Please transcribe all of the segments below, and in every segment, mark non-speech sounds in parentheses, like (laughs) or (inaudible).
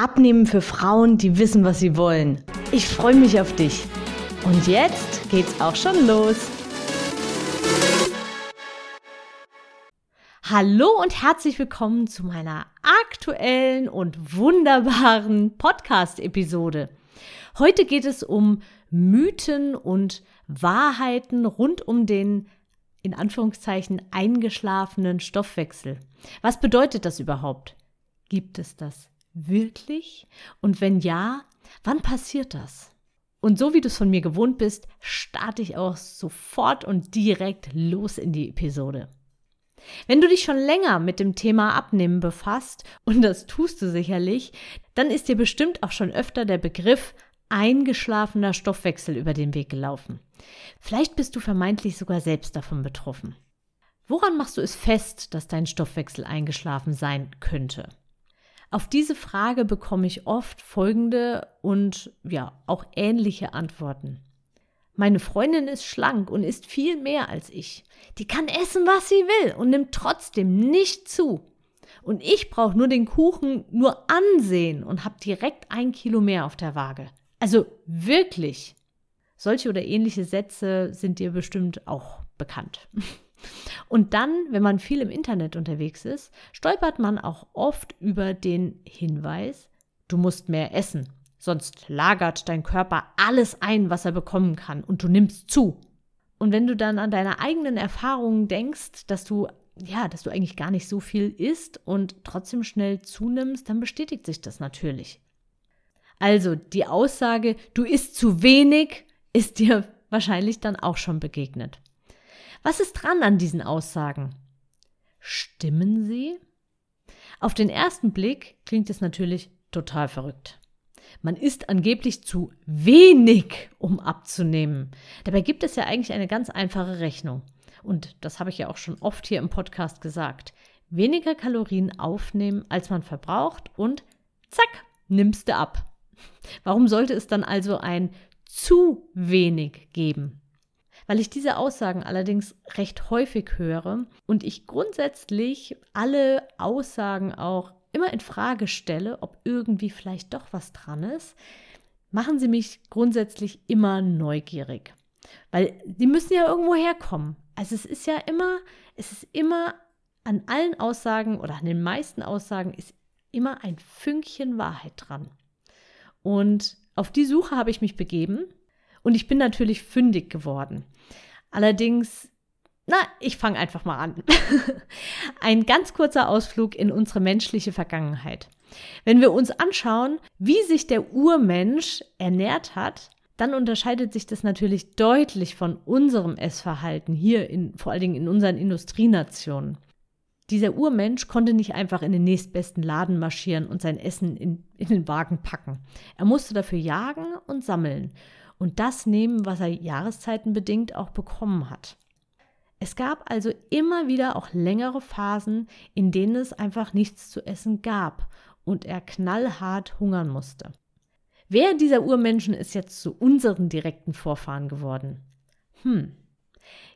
Abnehmen für Frauen, die wissen, was sie wollen. Ich freue mich auf dich. Und jetzt geht's auch schon los. Hallo und herzlich willkommen zu meiner aktuellen und wunderbaren Podcast-Episode. Heute geht es um Mythen und Wahrheiten rund um den in Anführungszeichen eingeschlafenen Stoffwechsel. Was bedeutet das überhaupt? Gibt es das wirklich? Und wenn ja, wann passiert das? Und so wie du es von mir gewohnt bist, starte ich auch sofort und direkt los in die Episode. Wenn du dich schon länger mit dem Thema Abnehmen befasst, und das tust du sicherlich, dann ist dir bestimmt auch schon öfter der Begriff eingeschlafener Stoffwechsel über den Weg gelaufen. Vielleicht bist du vermeintlich sogar selbst davon betroffen. Woran machst du es fest, dass dein Stoffwechsel eingeschlafen sein könnte? Auf diese Frage bekomme ich oft folgende und ja, auch ähnliche Antworten. Meine Freundin ist schlank und isst viel mehr als ich. Die kann essen, was sie will und nimmt trotzdem nicht zu. Und ich brauche nur den Kuchen nur ansehen und habe direkt ein Kilo mehr auf der Waage. Also wirklich. Solche oder ähnliche Sätze sind dir bestimmt auch bekannt. (laughs) Und dann, wenn man viel im Internet unterwegs ist, stolpert man auch oft über den Hinweis, du musst mehr essen, sonst lagert dein Körper alles ein, was er bekommen kann und du nimmst zu. Und wenn du dann an deine eigenen Erfahrungen denkst, dass du ja, dass du eigentlich gar nicht so viel isst und trotzdem schnell zunimmst, dann bestätigt sich das natürlich. Also die Aussage, du isst zu wenig, ist dir wahrscheinlich dann auch schon begegnet. Was ist dran an diesen Aussagen? Stimmen sie? Auf den ersten Blick klingt es natürlich total verrückt. Man isst angeblich zu wenig, um abzunehmen. Dabei gibt es ja eigentlich eine ganz einfache Rechnung. Und das habe ich ja auch schon oft hier im Podcast gesagt. Weniger Kalorien aufnehmen, als man verbraucht und zack, nimmst du ab. Warum sollte es dann also ein zu wenig geben? Weil ich diese Aussagen allerdings recht häufig höre und ich grundsätzlich alle Aussagen auch immer in Frage stelle, ob irgendwie vielleicht doch was dran ist, machen sie mich grundsätzlich immer neugierig. Weil die müssen ja irgendwo herkommen. Also es ist ja immer, es ist immer an allen Aussagen oder an den meisten Aussagen ist immer ein Fünkchen Wahrheit dran. Und auf die Suche habe ich mich begeben und ich bin natürlich fündig geworden. Allerdings, na, ich fange einfach mal an. (laughs) Ein ganz kurzer Ausflug in unsere menschliche Vergangenheit. Wenn wir uns anschauen, wie sich der Urmensch ernährt hat, dann unterscheidet sich das natürlich deutlich von unserem Essverhalten hier, in, vor allen Dingen in unseren Industrienationen. Dieser Urmensch konnte nicht einfach in den nächstbesten Laden marschieren und sein Essen in, in den Wagen packen. Er musste dafür jagen und sammeln und das nehmen, was er jahreszeitenbedingt auch bekommen hat. Es gab also immer wieder auch längere Phasen, in denen es einfach nichts zu essen gab und er knallhart hungern musste. Wer dieser Urmenschen ist jetzt zu unseren direkten Vorfahren geworden? Hm,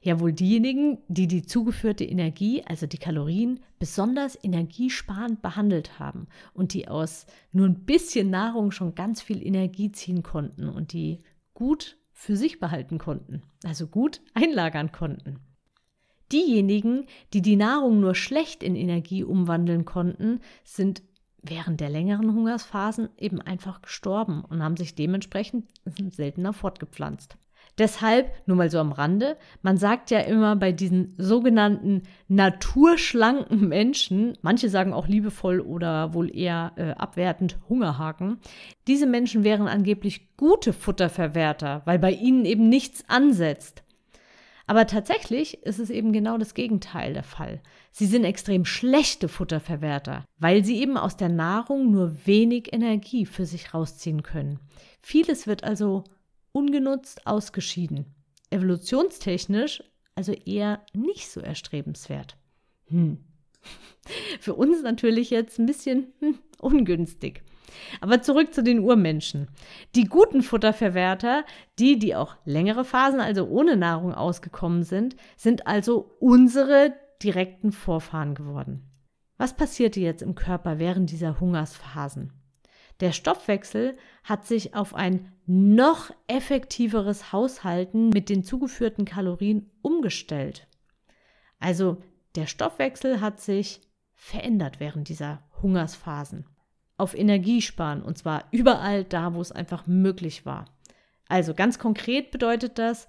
ja wohl diejenigen, die die zugeführte Energie, also die Kalorien, besonders energiesparend behandelt haben und die aus nur ein bisschen Nahrung schon ganz viel Energie ziehen konnten und die gut für sich behalten konnten, also gut einlagern konnten. Diejenigen, die die Nahrung nur schlecht in Energie umwandeln konnten, sind während der längeren Hungersphasen eben einfach gestorben und haben sich dementsprechend seltener fortgepflanzt. Deshalb, nur mal so am Rande, man sagt ja immer bei diesen sogenannten naturschlanken Menschen, manche sagen auch liebevoll oder wohl eher äh, abwertend Hungerhaken, diese Menschen wären angeblich gute Futterverwerter, weil bei ihnen eben nichts ansetzt. Aber tatsächlich ist es eben genau das Gegenteil der Fall. Sie sind extrem schlechte Futterverwerter, weil sie eben aus der Nahrung nur wenig Energie für sich rausziehen können. Vieles wird also ungenutzt ausgeschieden. Evolutionstechnisch also eher nicht so erstrebenswert. Hm. (laughs) Für uns natürlich jetzt ein bisschen hm, ungünstig. Aber zurück zu den Urmenschen. Die guten Futterverwerter, die, die auch längere Phasen, also ohne Nahrung ausgekommen sind, sind also unsere direkten Vorfahren geworden. Was passierte jetzt im Körper während dieser Hungersphasen? Der Stoffwechsel hat sich auf ein noch effektiveres Haushalten mit den zugeführten Kalorien umgestellt. Also der Stoffwechsel hat sich verändert während dieser Hungersphasen. Auf Energiesparen und zwar überall da, wo es einfach möglich war. Also ganz konkret bedeutet das,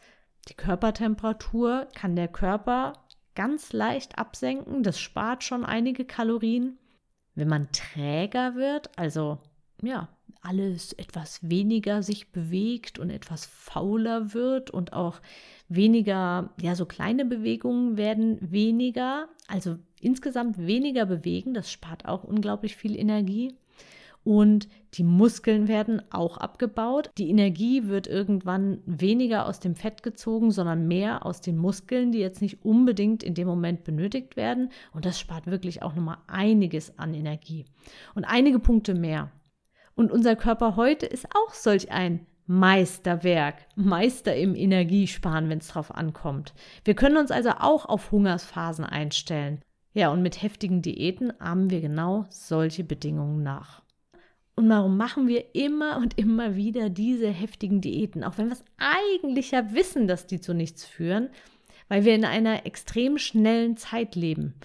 die Körpertemperatur kann der Körper ganz leicht absenken. Das spart schon einige Kalorien. Wenn man träger wird, also ja, alles etwas weniger sich bewegt und etwas fauler wird und auch weniger, ja, so kleine Bewegungen werden weniger, also insgesamt weniger bewegen, das spart auch unglaublich viel Energie. Und die Muskeln werden auch abgebaut. Die Energie wird irgendwann weniger aus dem Fett gezogen, sondern mehr aus den Muskeln, die jetzt nicht unbedingt in dem Moment benötigt werden. Und das spart wirklich auch nochmal einiges an Energie. Und einige Punkte mehr. Und unser Körper heute ist auch solch ein Meisterwerk, Meister im Energiesparen, wenn es drauf ankommt. Wir können uns also auch auf Hungersphasen einstellen. Ja, und mit heftigen Diäten ahmen wir genau solche Bedingungen nach. Und warum machen wir immer und immer wieder diese heftigen Diäten, auch wenn wir es eigentlich ja wissen, dass die zu nichts führen? Weil wir in einer extrem schnellen Zeit leben.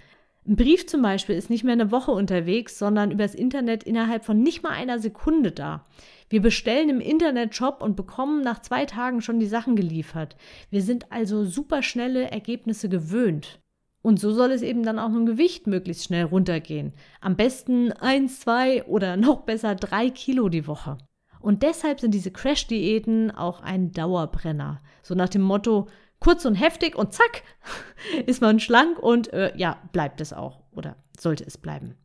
Ein Brief zum Beispiel ist nicht mehr eine Woche unterwegs, sondern übers Internet innerhalb von nicht mal einer Sekunde da. Wir bestellen im Internetshop und bekommen nach zwei Tagen schon die Sachen geliefert. Wir sind also super schnelle Ergebnisse gewöhnt. Und so soll es eben dann auch mit dem Gewicht möglichst schnell runtergehen. Am besten eins, zwei oder noch besser drei Kilo die Woche. Und deshalb sind diese Crash-Diäten auch ein Dauerbrenner. So nach dem Motto, kurz und heftig und zack, (laughs) ist man schlank und äh, ja, bleibt es auch oder sollte es bleiben.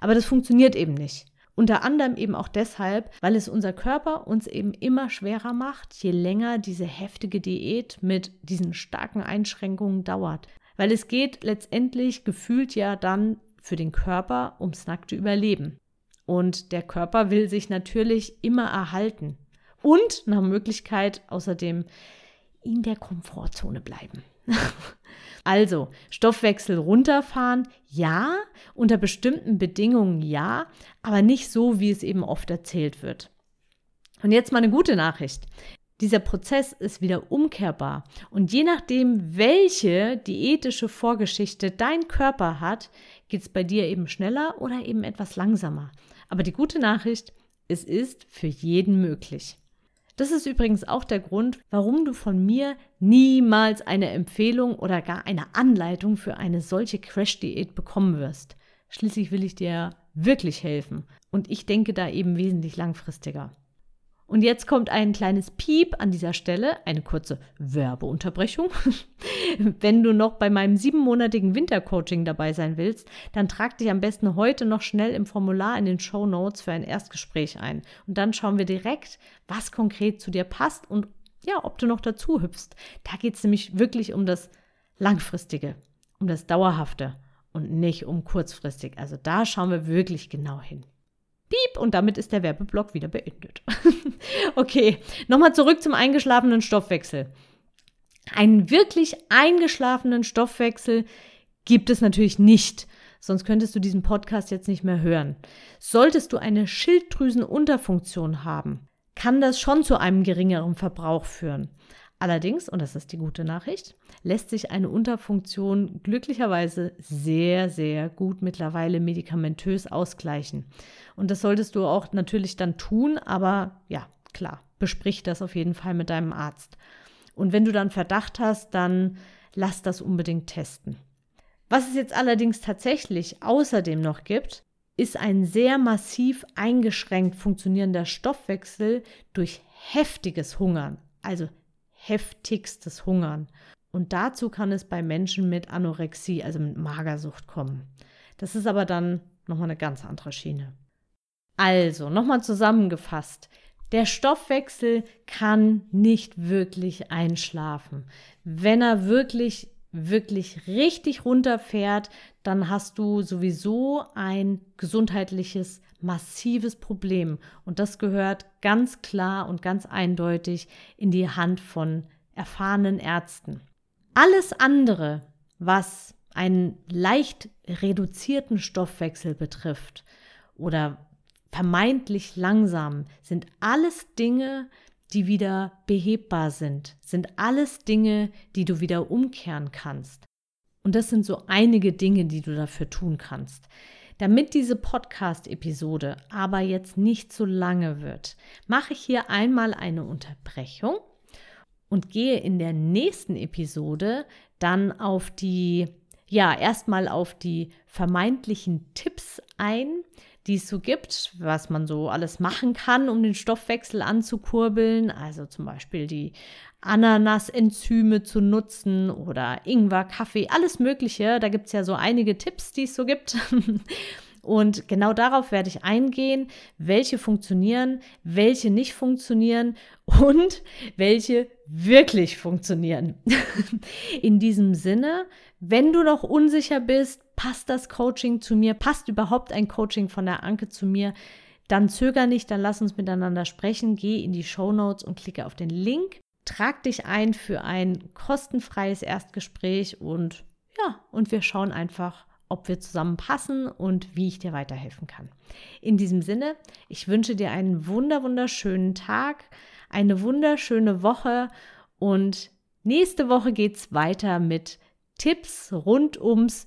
Aber das funktioniert eben nicht. Unter anderem eben auch deshalb, weil es unser Körper uns eben immer schwerer macht, je länger diese heftige Diät mit diesen starken Einschränkungen dauert. Weil es geht letztendlich gefühlt ja dann für den Körper ums nackte Überleben. Und der Körper will sich natürlich immer erhalten. Und nach Möglichkeit außerdem in der Komfortzone bleiben. (laughs) also, Stoffwechsel runterfahren, ja, unter bestimmten Bedingungen ja, aber nicht so, wie es eben oft erzählt wird. Und jetzt mal eine gute Nachricht. Dieser Prozess ist wieder umkehrbar. Und je nachdem, welche diätische Vorgeschichte dein Körper hat, geht es bei dir eben schneller oder eben etwas langsamer. Aber die gute Nachricht, es ist für jeden möglich. Das ist übrigens auch der Grund, warum du von mir niemals eine Empfehlung oder gar eine Anleitung für eine solche Crash-Diät bekommen wirst. Schließlich will ich dir wirklich helfen und ich denke da eben wesentlich langfristiger. Und jetzt kommt ein kleines Piep an dieser Stelle, eine kurze Werbeunterbrechung. (laughs) Wenn du noch bei meinem siebenmonatigen Wintercoaching dabei sein willst, dann trag dich am besten heute noch schnell im Formular in den Show Notes für ein Erstgespräch ein. Und dann schauen wir direkt, was konkret zu dir passt und ja, ob du noch dazu hüpfst. Da geht es nämlich wirklich um das Langfristige, um das Dauerhafte und nicht um kurzfristig. Also da schauen wir wirklich genau hin. Piep und damit ist der Werbeblock wieder beendet. (laughs) okay, nochmal zurück zum eingeschlafenen Stoffwechsel. Einen wirklich eingeschlafenen Stoffwechsel gibt es natürlich nicht, sonst könntest du diesen Podcast jetzt nicht mehr hören. Solltest du eine Schilddrüsenunterfunktion haben, kann das schon zu einem geringeren Verbrauch führen. Allerdings, und das ist die gute Nachricht, lässt sich eine Unterfunktion glücklicherweise sehr, sehr gut mittlerweile medikamentös ausgleichen. Und das solltest du auch natürlich dann tun, aber ja, klar, besprich das auf jeden Fall mit deinem Arzt. Und wenn du dann Verdacht hast, dann lass das unbedingt testen. Was es jetzt allerdings tatsächlich außerdem noch gibt, ist ein sehr massiv eingeschränkt funktionierender Stoffwechsel durch heftiges Hungern, also heftigstes Hungern. Und dazu kann es bei Menschen mit Anorexie, also mit Magersucht kommen. Das ist aber dann nochmal eine ganz andere Schiene. Also, nochmal zusammengefasst. Der Stoffwechsel kann nicht wirklich einschlafen. Wenn er wirklich, wirklich richtig runterfährt, dann hast du sowieso ein gesundheitliches, massives Problem. Und das gehört ganz klar und ganz eindeutig in die Hand von erfahrenen Ärzten. Alles andere, was einen leicht reduzierten Stoffwechsel betrifft oder vermeintlich langsam, sind alles Dinge, die wieder behebbar sind, sind alles Dinge, die du wieder umkehren kannst. Und das sind so einige Dinge, die du dafür tun kannst. Damit diese Podcast-Episode aber jetzt nicht so lange wird, mache ich hier einmal eine Unterbrechung und gehe in der nächsten Episode dann auf die, ja, erstmal auf die vermeintlichen Tipps ein, die es so gibt, was man so alles machen kann, um den Stoffwechsel anzukurbeln. Also zum Beispiel die Ananasenzyme zu nutzen oder Ingwer, Kaffee, alles Mögliche. Da gibt es ja so einige Tipps, die es so gibt. (laughs) Und genau darauf werde ich eingehen, welche funktionieren, welche nicht funktionieren und welche wirklich funktionieren. (laughs) In diesem Sinne, wenn du noch unsicher bist, passt das Coaching zu mir, passt überhaupt ein Coaching von der Anke zu mir, dann zöger nicht, dann lass uns miteinander sprechen, geh in die Show Notes und klicke auf den Link, trag dich ein für ein kostenfreies Erstgespräch und ja, und wir schauen einfach, ob wir zusammen passen und wie ich dir weiterhelfen kann. In diesem Sinne, ich wünsche dir einen wunder wunderschönen Tag, eine wunderschöne Woche und nächste Woche geht es weiter mit Tipps rund ums